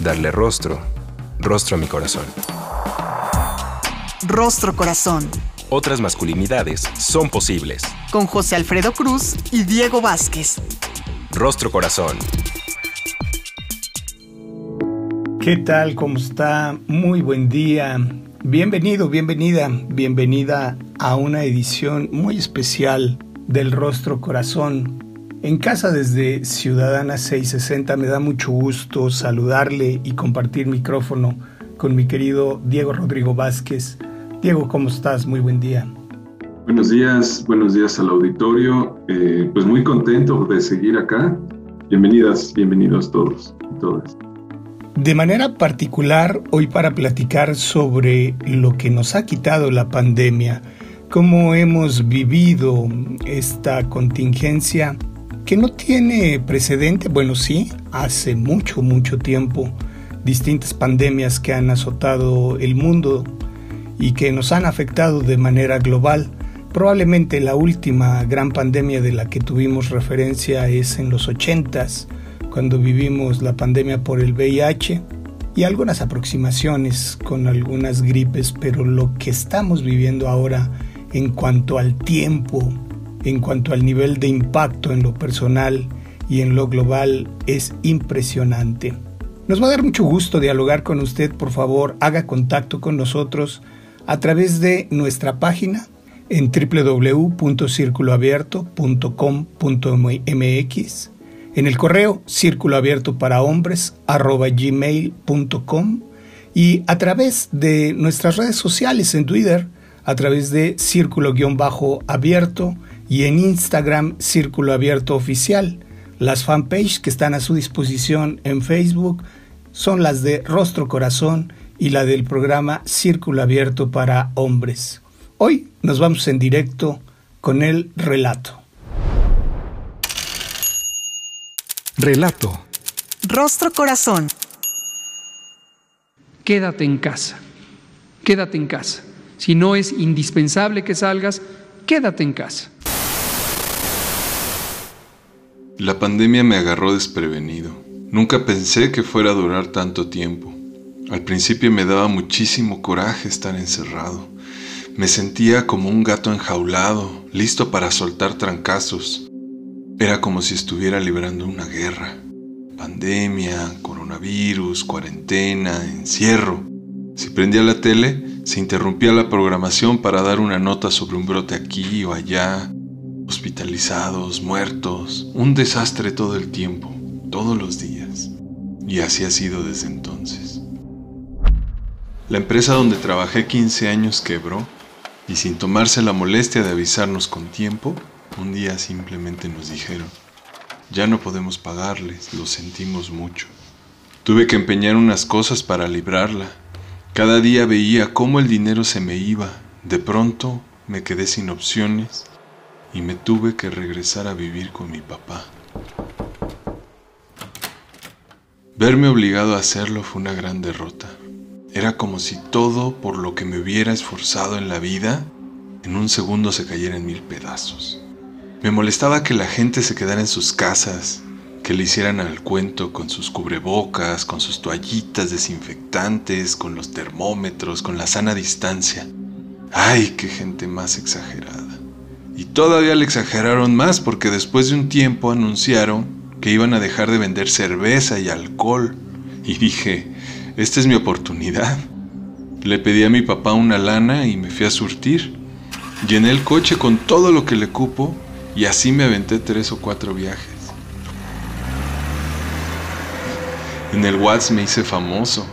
Darle rostro, rostro a mi corazón. Rostro Corazón. Otras masculinidades son posibles. Con José Alfredo Cruz y Diego Vázquez. Rostro Corazón. ¿Qué tal? ¿Cómo está? Muy buen día. Bienvenido, bienvenida, bienvenida a una edición muy especial del Rostro Corazón. En casa desde Ciudadana 660 me da mucho gusto saludarle y compartir micrófono con mi querido Diego Rodrigo Vázquez. Diego, ¿cómo estás? Muy buen día. Buenos días, buenos días al auditorio. Eh, pues muy contento de seguir acá. Bienvenidas, bienvenidos todos y todas. De manera particular, hoy para platicar sobre lo que nos ha quitado la pandemia, cómo hemos vivido esta contingencia que no tiene precedente, bueno sí, hace mucho, mucho tiempo, distintas pandemias que han azotado el mundo y que nos han afectado de manera global. Probablemente la última gran pandemia de la que tuvimos referencia es en los 80s, cuando vivimos la pandemia por el VIH y algunas aproximaciones con algunas gripes, pero lo que estamos viviendo ahora en cuanto al tiempo, en cuanto al nivel de impacto en lo personal y en lo global es impresionante. Nos va a dar mucho gusto dialogar con usted, por favor, haga contacto con nosotros a través de nuestra página en www.circuloabierto.com.mx en el correo círculo abierto para hombres y a través de nuestras redes sociales en Twitter, a través de círculo-abierto y en Instagram círculo abierto oficial. Las fanpages que están a su disposición en Facebook son las de Rostro Corazón y la del programa Círculo Abierto para Hombres. Hoy nos vamos en directo con el relato. Relato. Rostro Corazón. Quédate en casa. Quédate en casa. Si no es indispensable que salgas, quédate en casa. La pandemia me agarró desprevenido. Nunca pensé que fuera a durar tanto tiempo. Al principio me daba muchísimo coraje estar encerrado. Me sentía como un gato enjaulado, listo para soltar trancazos. Era como si estuviera librando una guerra. Pandemia, coronavirus, cuarentena, encierro. Si prendía la tele, se interrumpía la programación para dar una nota sobre un brote aquí o allá. Hospitalizados, muertos, un desastre todo el tiempo, todos los días. Y así ha sido desde entonces. La empresa donde trabajé 15 años quebró y sin tomarse la molestia de avisarnos con tiempo, un día simplemente nos dijeron, ya no podemos pagarles, lo sentimos mucho. Tuve que empeñar unas cosas para librarla. Cada día veía cómo el dinero se me iba. De pronto me quedé sin opciones y me tuve que regresar a vivir con mi papá. Verme obligado a hacerlo fue una gran derrota. Era como si todo por lo que me hubiera esforzado en la vida en un segundo se cayera en mil pedazos. Me molestaba que la gente se quedara en sus casas, que le hicieran al cuento con sus cubrebocas, con sus toallitas desinfectantes, con los termómetros, con la sana distancia. ¡Ay, qué gente más exagerada! Y todavía le exageraron más porque después de un tiempo anunciaron que iban a dejar de vender cerveza y alcohol. Y dije, esta es mi oportunidad. Le pedí a mi papá una lana y me fui a surtir. Llené el coche con todo lo que le cupo y así me aventé tres o cuatro viajes. En el Watts me hice famoso.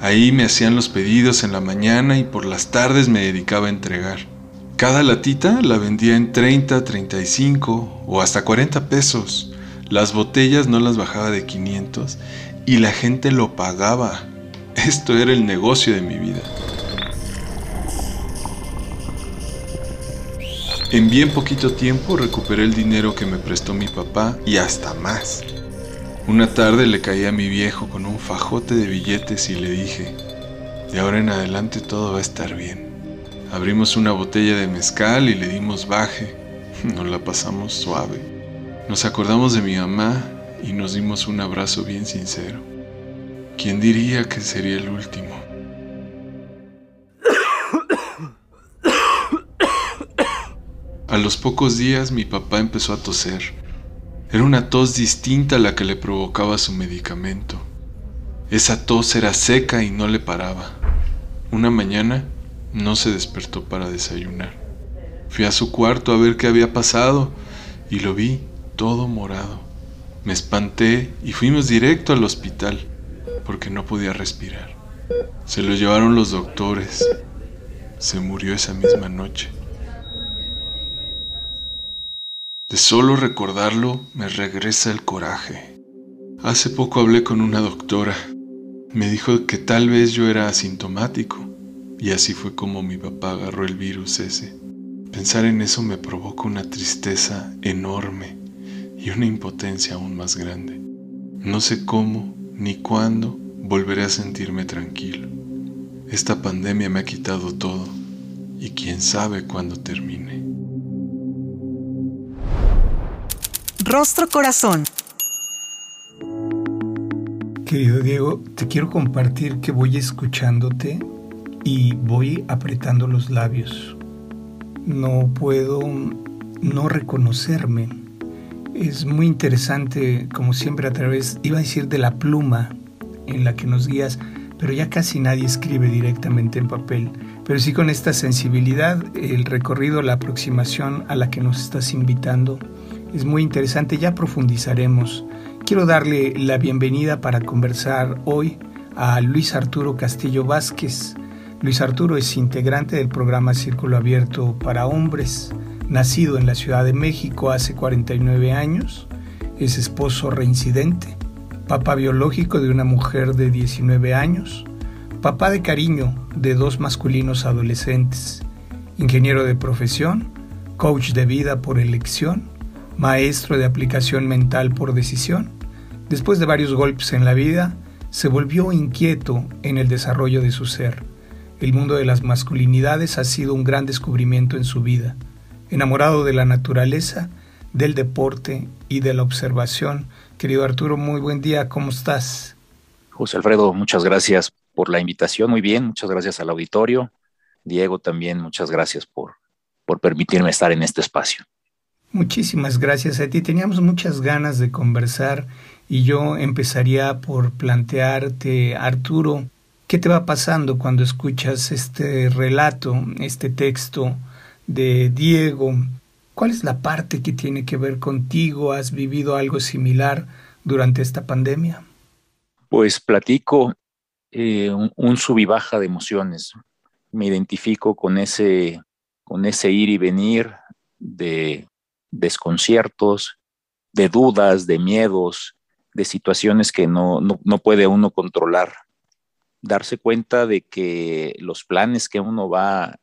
Ahí me hacían los pedidos en la mañana y por las tardes me dedicaba a entregar. Cada latita la vendía en 30, 35 o hasta 40 pesos. Las botellas no las bajaba de 500 y la gente lo pagaba. Esto era el negocio de mi vida. En bien poquito tiempo recuperé el dinero que me prestó mi papá y hasta más. Una tarde le caí a mi viejo con un fajote de billetes y le dije, de ahora en adelante todo va a estar bien. Abrimos una botella de mezcal y le dimos baje. Nos la pasamos suave. Nos acordamos de mi mamá y nos dimos un abrazo bien sincero. ¿Quién diría que sería el último? A los pocos días mi papá empezó a toser. Era una tos distinta a la que le provocaba su medicamento. Esa tos era seca y no le paraba. Una mañana no se despertó para desayunar. Fui a su cuarto a ver qué había pasado y lo vi todo morado. Me espanté y fuimos directo al hospital porque no podía respirar. Se lo llevaron los doctores. Se murió esa misma noche. De solo recordarlo me regresa el coraje. Hace poco hablé con una doctora. Me dijo que tal vez yo era asintomático y así fue como mi papá agarró el virus ese. Pensar en eso me provoca una tristeza enorme y una impotencia aún más grande. No sé cómo ni cuándo volveré a sentirme tranquilo. Esta pandemia me ha quitado todo y quién sabe cuándo termine. Rostro Corazón. Querido Diego, te quiero compartir que voy escuchándote y voy apretando los labios. No puedo no reconocerme. Es muy interesante, como siempre, a través, iba a decir, de la pluma en la que nos guías, pero ya casi nadie escribe directamente en papel. Pero sí con esta sensibilidad, el recorrido, la aproximación a la que nos estás invitando es muy interesante, ya profundizaremos. Quiero darle la bienvenida para conversar hoy a Luis Arturo Castillo Vázquez. Luis Arturo es integrante del programa Círculo Abierto para Hombres, nacido en la Ciudad de México hace 49 años, es esposo reincidente, papá biológico de una mujer de 19 años, papá de cariño de dos masculinos adolescentes, ingeniero de profesión, coach de vida por elección, maestro de aplicación mental por decisión. Después de varios golpes en la vida, se volvió inquieto en el desarrollo de su ser. El mundo de las masculinidades ha sido un gran descubrimiento en su vida. Enamorado de la naturaleza, del deporte y de la observación, Querido Arturo, muy buen día, ¿cómo estás? José Alfredo, muchas gracias por la invitación, muy bien, muchas gracias al auditorio. Diego también, muchas gracias por, por permitirme estar en este espacio. Muchísimas gracias a ti. Teníamos muchas ganas de conversar y yo empezaría por plantearte, Arturo, ¿qué te va pasando cuando escuchas este relato, este texto de Diego? ¿Cuál es la parte que tiene que ver contigo? ¿Has vivido algo similar durante esta pandemia? Pues platico eh, un, un sub y baja de emociones. Me identifico con ese, con ese ir y venir de desconciertos, de dudas, de miedos, de situaciones que no, no, no puede uno controlar. Darse cuenta de que los planes que uno va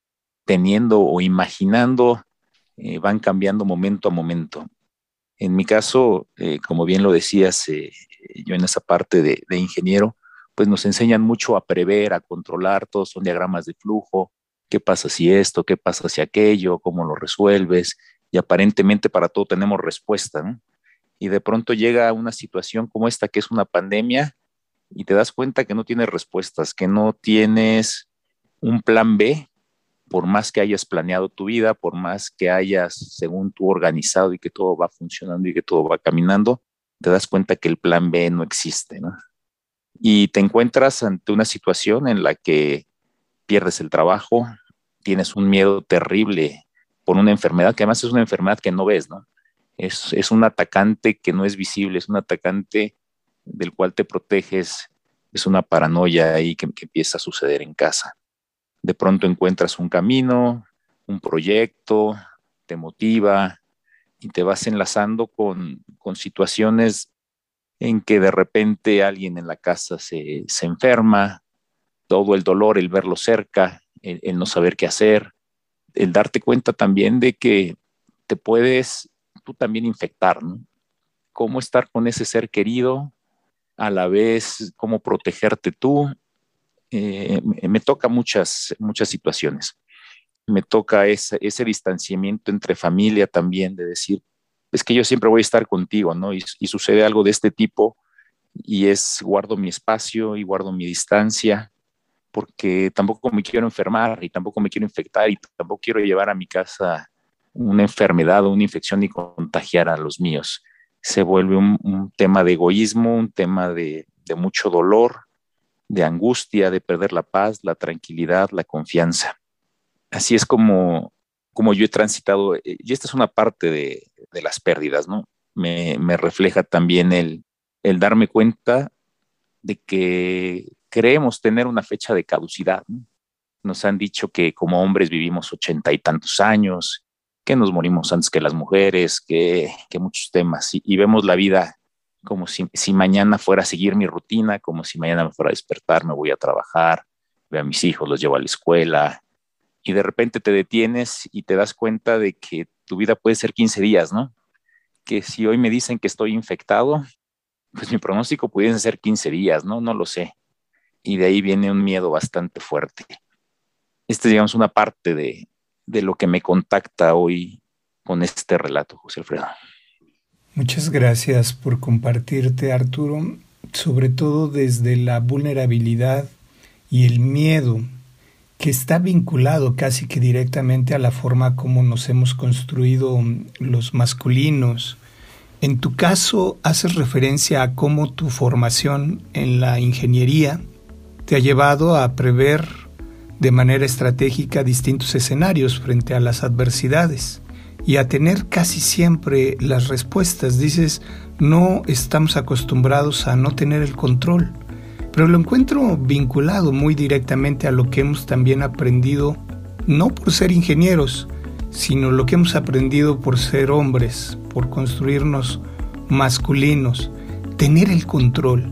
teniendo o imaginando eh, van cambiando momento a momento. En mi caso, eh, como bien lo decías, eh, yo en esa parte de, de, ingeniero, pues nos enseñan mucho a prever, a controlar, todos son diagramas de flujo, qué pasa si esto, qué pasa si aquello, cómo lo resuelves, y aparentemente para todo tenemos respuesta, ¿no? Y de pronto llega una situación como esta, que es una pandemia, y te das cuenta que no tienes respuestas, que no tienes un plan B por más que hayas planeado tu vida, por más que hayas, según tú, organizado y que todo va funcionando y que todo va caminando, te das cuenta que el plan B no existe, ¿no? Y te encuentras ante una situación en la que pierdes el trabajo, tienes un miedo terrible por una enfermedad, que además es una enfermedad que no ves, ¿no? Es, es un atacante que no es visible, es un atacante del cual te proteges, es una paranoia ahí que, empieza a suceder en casa de pronto encuentras un camino, un proyecto, te motiva y te vas enlazando con, con situaciones en que de repente alguien en la casa se, se, enferma, todo el dolor, el verlo cerca, el, no saber qué hacer, el darte cuenta también de que te puedes tú también infectar, ¿no? Cómo estar con ese ser querido, a la vez cómo protegerte tú. Eh, me toca muchas, muchas situaciones. Me toca ese, distanciamiento entre familia también, de decir, es que yo siempre voy a estar contigo, ¿no? Y, y sucede algo de este tipo y es guardo mi espacio y guardo mi distancia porque tampoco me quiero enfermar y tampoco me quiero infectar y tampoco quiero llevar a mi casa una enfermedad o una infección y contagiar a los míos. Se vuelve un, tema de egoísmo, un tema de, mucho dolor, de angustia, de perder la paz, la tranquilidad, la confianza. Así es como, como yo he transitado, eh, y esta es una parte de, las pérdidas, ¿no? Me, me refleja también el, el darme cuenta de que creemos tener una fecha de caducidad. Nos han dicho que como hombres vivimos ochenta y tantos años, que nos morimos antes que las mujeres, que, muchos temas, y, vemos la vida como si, si, mañana fuera a seguir mi rutina, como si mañana me fuera a despertar, me voy a trabajar, veo a mis hijos, los llevo a la escuela, y de repente te detienes y te das cuenta de que tu vida puede ser 15 días, ¿no? Que si hoy me dicen que estoy infectado, pues mi pronóstico pudiese ser 15 días, ¿no? No lo sé y de ahí viene un miedo bastante fuerte. Esta es, digamos, una parte de, de lo que me contacta hoy con este relato, José Alfredo. Muchas gracias por compartirte, Arturo, sobre todo desde la vulnerabilidad y el miedo que está vinculado casi que directamente a la forma como nos hemos construido los masculinos. En tu caso, haces referencia a cómo tu formación en la ingeniería te ha llevado a prever de manera estratégica distintos escenarios frente a las adversidades y a tener casi siempre las respuestas. Dices, no estamos acostumbrados a no tener el control, pero lo encuentro vinculado muy directamente a lo que hemos también aprendido, no por ser ingenieros, sino lo que hemos aprendido por ser hombres, por construirnos masculinos, tener el control.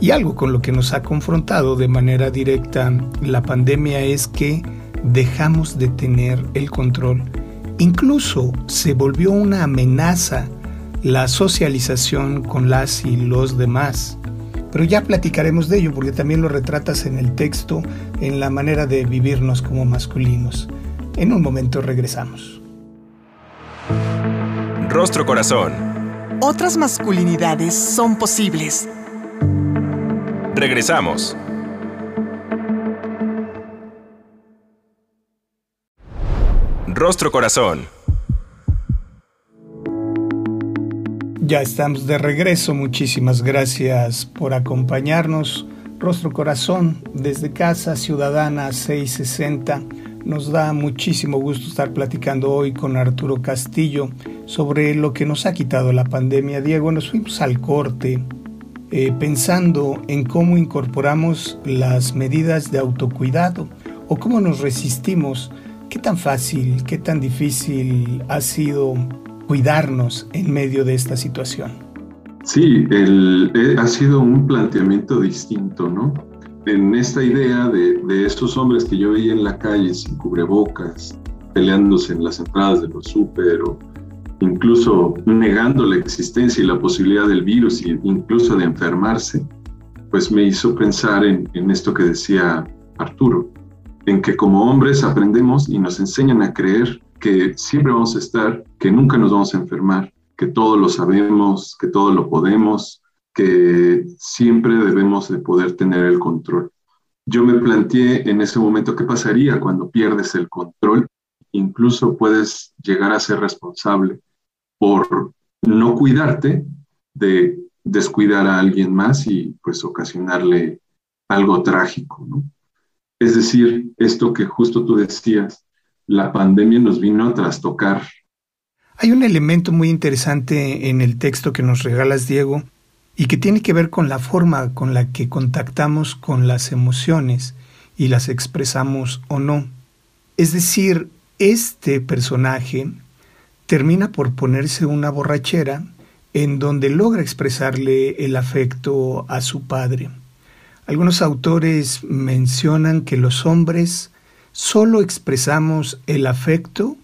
Y algo con lo que nos ha confrontado de manera directa la pandemia es que dejamos de tener el control. Incluso se volvió una amenaza la socialización con las y los demás. Pero ya platicaremos de ello porque también lo retratas en el texto, en la manera de vivirnos como masculinos. En un momento regresamos. Rostro Corazón. Otras masculinidades son posibles. Regresamos. Rostro Corazón. Ya estamos de regreso. Muchísimas gracias por acompañarnos. Rostro Corazón, desde Casa Ciudadana 660. Nos da muchísimo gusto estar platicando hoy con Arturo Castillo sobre lo que nos ha quitado la pandemia. Diego, nos fuimos al corte eh, pensando en cómo incorporamos las medidas de autocuidado o cómo nos resistimos. ¿Qué tan fácil, qué tan difícil ha sido cuidarnos en medio de esta situación? Sí, eh, ha sido un planteamiento distinto, ¿no? En esta idea de, de estos hombres que yo veía en la calle sin cubrebocas, peleándose en las entradas de los súper incluso negando la existencia y la posibilidad del virus e incluso de enfermarse, pues me hizo pensar en, esto que decía Arturo, en que como hombres aprendemos y nos enseñan a creer que siempre vamos a estar, que nunca nos vamos a enfermar, que todo lo sabemos, que todo lo podemos, que siempre debemos de poder tener el control. Yo me planteé en ese momento qué pasaría cuando pierdes el control. Incluso puedes llegar a ser responsable por no cuidarte de descuidar a alguien más y pues ocasionarle algo trágico. Es decir, esto que justo tú decías, la pandemia nos vino a trastocar. Hay un elemento muy interesante en el texto que nos regalas, Diego, y que tiene que ver con la forma con la que contactamos con las emociones y las expresamos o no. Es decir, este personaje termina por ponerse una borrachera en donde logra expresarle el afecto a su padre. Algunos autores mencionan que los hombres solo expresamos el afecto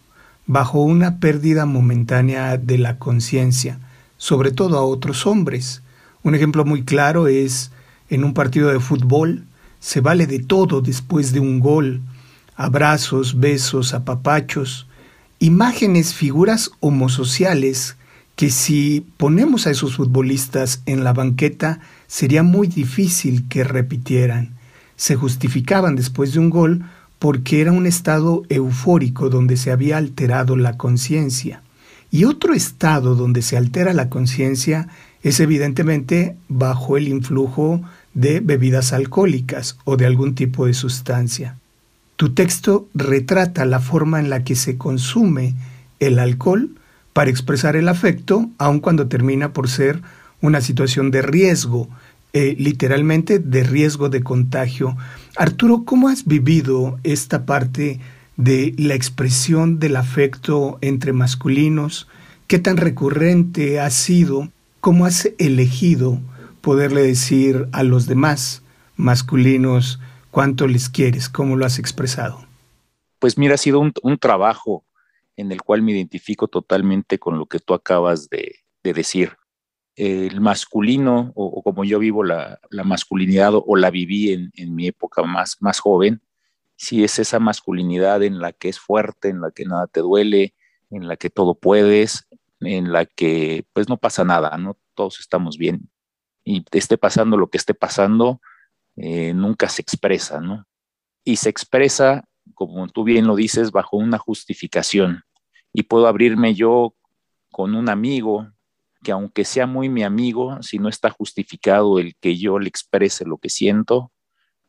bajo una pérdida momentánea de la conciencia, sobre todo a otros hombres. Un ejemplo muy claro es en un partido de fútbol, se vale de todo después de un gol, abrazos, besos, apapachos, imágenes, figuras homosociales que si ponemos a esos futbolistas en la banqueta sería muy difícil que repitieran. Se justificaban después de un gol porque era un estado eufórico donde se había alterado la conciencia. Y otro estado donde se altera la conciencia es evidentemente bajo el influjo de bebidas alcohólicas o de algún tipo de sustancia. Tu texto retrata la forma en la que se consume el alcohol para expresar el afecto, aun cuando termina por ser una situación de riesgo, eh, literalmente de riesgo de contagio. Arturo, ¿cómo has vivido esta parte de la expresión del afecto entre masculinos? ¿Qué tan recurrente ha sido? ¿Cómo has elegido poderle decir a los demás masculinos cuánto les quieres? ¿Cómo lo has expresado? Pues mira, ha sido un, trabajo en el cual me identifico totalmente con lo que tú acabas de decir el masculino, o, como yo vivo la, masculinidad o, la viví en, mi época más, más joven, si es esa masculinidad en la que es fuerte, en la que nada te duele, en la que todo puedes, en la que pues no pasa nada, ¿no? Todos estamos bien. Y esté pasando lo que esté pasando, eh, nunca se expresa, ¿no? Y se expresa, como tú bien lo dices, bajo una justificación. Y puedo abrirme yo con un amigo, que aunque sea muy mi amigo, si no está justificado el que yo le exprese lo que siento,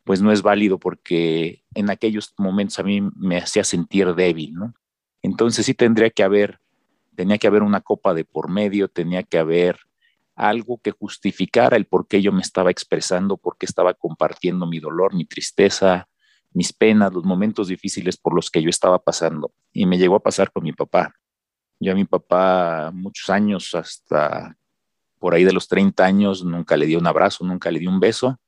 pues no es válido porque en aquellos momentos a mí me hacía sentir débil, ¿no? Entonces sí tendría que haber, tenía que haber una copa de por medio, tenía que haber algo que justificara el por qué yo me estaba expresando, por qué estaba compartiendo mi dolor, mi tristeza, mis penas, los momentos difíciles por los que yo estaba pasando. Y me llegó a pasar con mi papá. Yo a mi papá muchos años, hasta por ahí de los 30 años, nunca le di un abrazo, nunca le di un beso.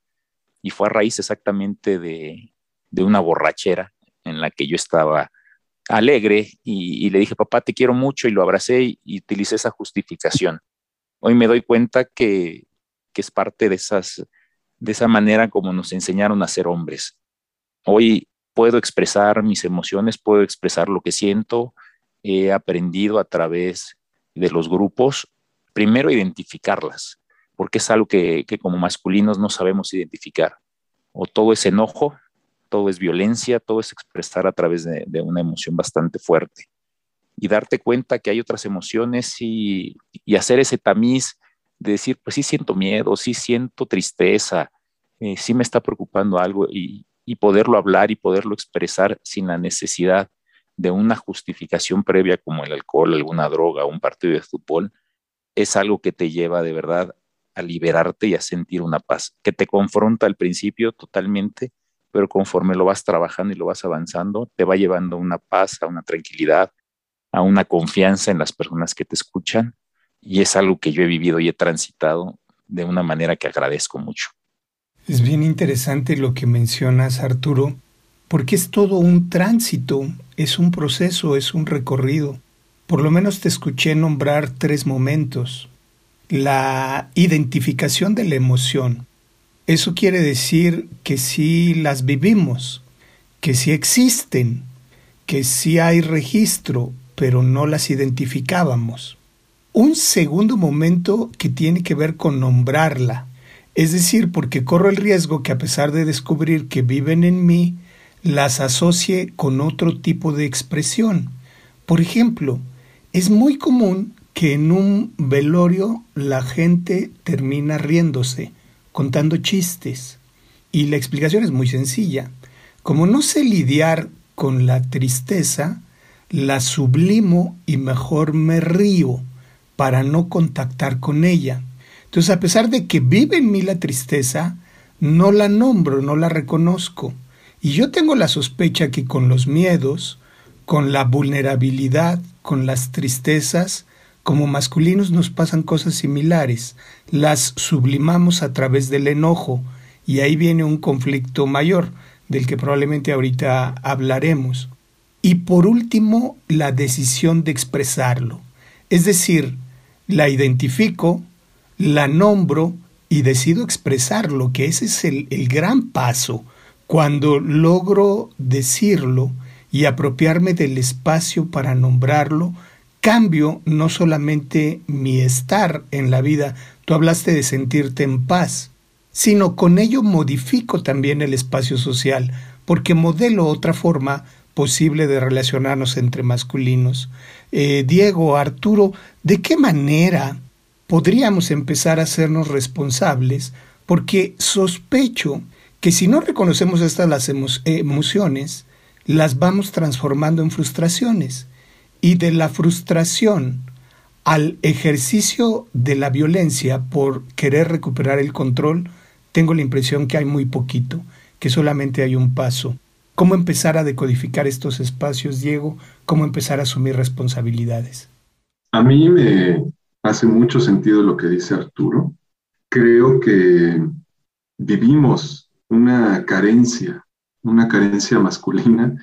Y fue a raíz exactamente de, una borrachera en la que yo estaba alegre y, le dije, papá, te quiero mucho y lo abracé y, y, utilicé esa justificación. Hoy me doy cuenta que, es parte de, esas, de esa manera como nos enseñaron a ser hombres. Hoy puedo expresar mis emociones, puedo expresar lo que siento, he aprendido a través de los grupos, primero identificarlas, porque es algo que, como masculinos no sabemos identificar. O todo es enojo, todo es violencia, todo es expresar a través de, una emoción bastante fuerte. Y darte cuenta que hay otras emociones y, hacer ese tamiz de decir, pues sí siento miedo, sí siento tristeza, eh, sí me está preocupando algo y, y poderlo hablar y poderlo expresar sin la necesidad de una justificación previa como el alcohol, alguna droga, un partido de fútbol, es algo que te lleva de verdad a liberarte y a sentir una paz, que te confronta al principio totalmente, pero conforme lo vas trabajando y lo vas avanzando, te va llevando a una paz, a una tranquilidad, a una confianza en las personas que te escuchan. Y es algo que yo he vivido y he transitado de una manera que agradezco mucho. Es bien interesante lo que mencionas, Arturo, porque es todo un tránsito, es un proceso, es un recorrido. Por lo menos te escuché nombrar tres momentos. La identificación de la emoción. Eso quiere decir que sí las vivimos, que sí existen, que sí hay registro, pero no las identificábamos. Un segundo momento que tiene que ver con nombrarla, es decir, porque corro el riesgo que a pesar de descubrir que viven en mí, las asocie con otro tipo de expresión. Por ejemplo, es muy común que en un velorio la gente termina riéndose, contando chistes. Y la explicación es muy sencilla. Como no sé lidiar con la tristeza, la sublimo y mejor me río para no contactar con ella. Entonces, a pesar de que vive en mí la tristeza, no la nombro, no la reconozco. Y yo tengo la sospecha que con los miedos, con la vulnerabilidad, con las tristezas, como masculinos nos pasan cosas similares, las sublimamos a través del enojo y ahí viene un conflicto mayor del que probablemente ahorita hablaremos. Y por último, la decisión de expresarlo. Es decir, la identifico, la nombro y decido expresarlo, que ese es el, el gran paso. Cuando logro decirlo y apropiarme del espacio para nombrarlo, cambio no solamente mi estar en la vida, tú hablaste de sentirte en paz, sino con ello modifico también el espacio social, porque modelo otra forma posible de relacionarnos entre masculinos. Eh, Diego, Arturo, ¿de qué manera podríamos empezar a hacernos responsables? Porque sospecho que si no reconocemos estas las emociones, las vamos transformando en frustraciones. Y de la frustración al ejercicio de la violencia por querer recuperar el control, tengo la impresión que hay muy poquito, que solamente hay un paso. ¿Cómo empezar a decodificar estos espacios, Diego? ¿Cómo empezar a asumir responsabilidades? A mí me hace mucho sentido lo que dice Arturo. Creo que vivimos una carencia, una carencia masculina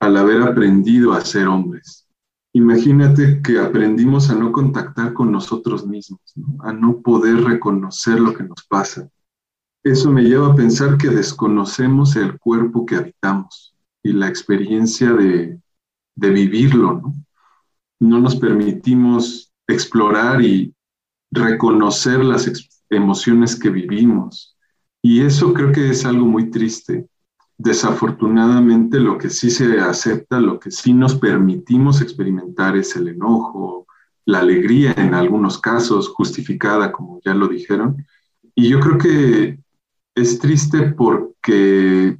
al haber aprendido a ser hombres. Imagínate que aprendimos a no contactar con nosotros mismos, a no poder reconocer lo que nos pasa, eso me lleva a pensar que desconocemos el cuerpo que habitamos y la experiencia de, vivirlo, ¿no? No nos permitimos explorar y reconocer las emociones que vivimos. Y eso creo que es algo muy triste. Desafortunadamente lo que sí se acepta, lo que sí nos permitimos experimentar es el enojo, la alegría en algunos casos, justificada, como ya lo dijeron. Y yo creo que es triste porque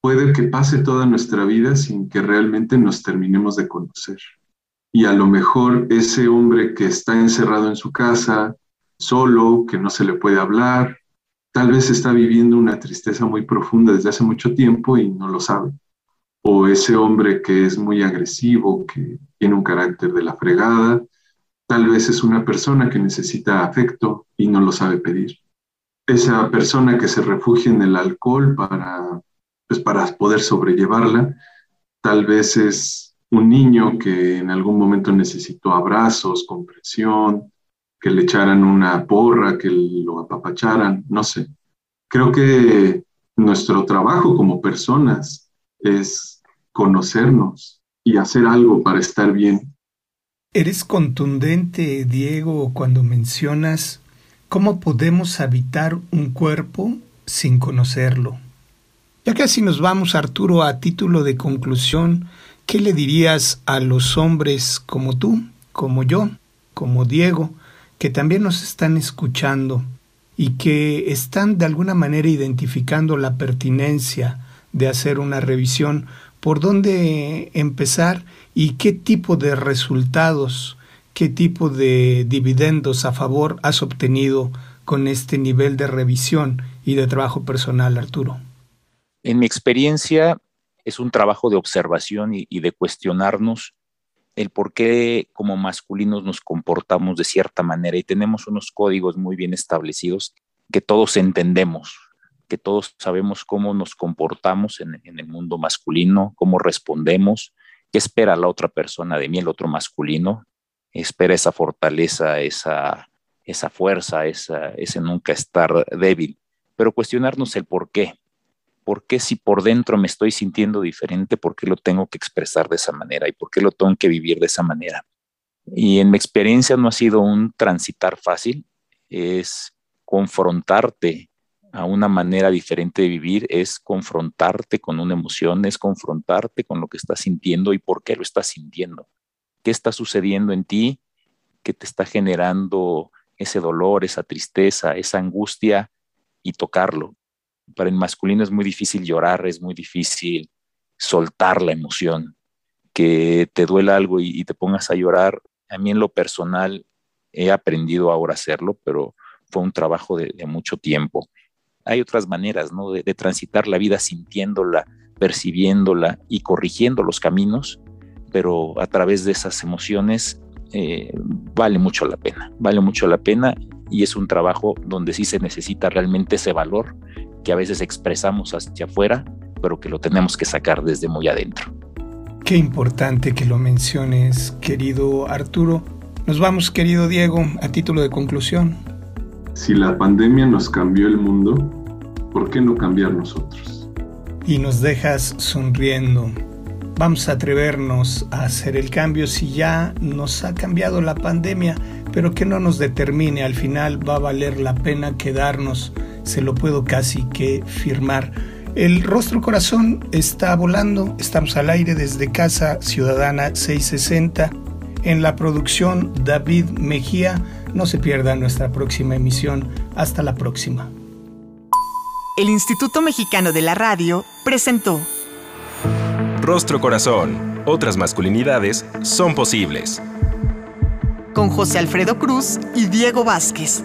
puede que pase toda nuestra vida sin que realmente nos terminemos de conocer. Y a lo mejor ese hombre que está encerrado en su casa, solo, que no se le puede hablar, tal vez está viviendo una tristeza muy profunda desde hace mucho tiempo y no lo sabe. O ese hombre que es muy agresivo, que tiene un carácter de la fregada, tal vez es una persona que necesita afecto y no lo sabe pedir esa persona que se refugia en el alcohol para, pues, para poder sobrellevarla, tal vez es un niño que en algún momento necesitó abrazos, compresión, que le echaran una porra, que lo apapacharan, no sé. Creo que nuestro trabajo como personas es conocernos y hacer algo para estar bien. Eres contundente, Diego, cuando mencionas ¿Cómo podemos habitar un cuerpo sin conocerlo? Ya casi nos vamos, Arturo, a título de conclusión, ¿qué le dirías a los hombres como tú, como yo, como Diego, que también nos están escuchando y que están de alguna manera identificando la pertinencia de hacer una revisión, por dónde empezar y qué tipo de resultados qué tipo de dividendos a favor has obtenido con este nivel de revisión y de trabajo personal, Arturo. En mi experiencia es un trabajo de observación y, de cuestionarnos el por qué como masculinos nos comportamos de cierta manera y tenemos unos códigos muy bien establecidos que todos entendemos, que todos sabemos cómo nos comportamos en, en, el mundo masculino, cómo respondemos, qué espera la otra persona de mí, el otro masculino, espera esa fortaleza, esa, esa fuerza, esa, ese nunca estar débil, pero cuestionarnos el por qué. ¿Por qué si por dentro me estoy sintiendo diferente, por qué lo tengo que expresar de esa manera y por qué lo tengo que vivir de esa manera? Y en mi experiencia no ha sido un transitar fácil, es confrontarte a una manera diferente de vivir, es confrontarte con una emoción, es confrontarte con lo que estás sintiendo y por qué lo estás sintiendo qué está sucediendo en ti que te está generando ese dolor, esa tristeza, esa angustia y tocarlo. Para el masculino es muy difícil llorar, es muy difícil soltar la emoción, que te duela algo y, te pongas a llorar. A mí en lo personal he aprendido ahora a hacerlo, pero fue un trabajo de, mucho tiempo. Hay otras maneras ¿no? de transitar la vida sintiéndola, percibiéndola y corrigiendo los caminos pero a través de esas emociones eh, vale mucho la pena, vale mucho la pena y es un trabajo donde sí se necesita realmente ese valor que a veces expresamos hacia afuera, pero que lo tenemos que sacar desde muy adentro. Qué importante que lo menciones, querido Arturo. Nos vamos, querido Diego, a título de conclusión. Si la pandemia nos cambió el mundo, ¿por qué no cambiar nosotros? Y nos dejas sonriendo. Vamos a atrevernos a hacer el cambio si ya nos ha cambiado la pandemia, pero que no nos determine. Al final va a valer la pena quedarnos. Se lo puedo casi que firmar. El rostro corazón está volando. Estamos al aire desde Casa Ciudadana 660. En la producción David Mejía. No se pierda nuestra próxima emisión. Hasta la próxima. El Instituto Mexicano de la Radio presentó Rostro Corazón. Otras masculinidades son posibles. Con José Alfredo Cruz y Diego Vázquez.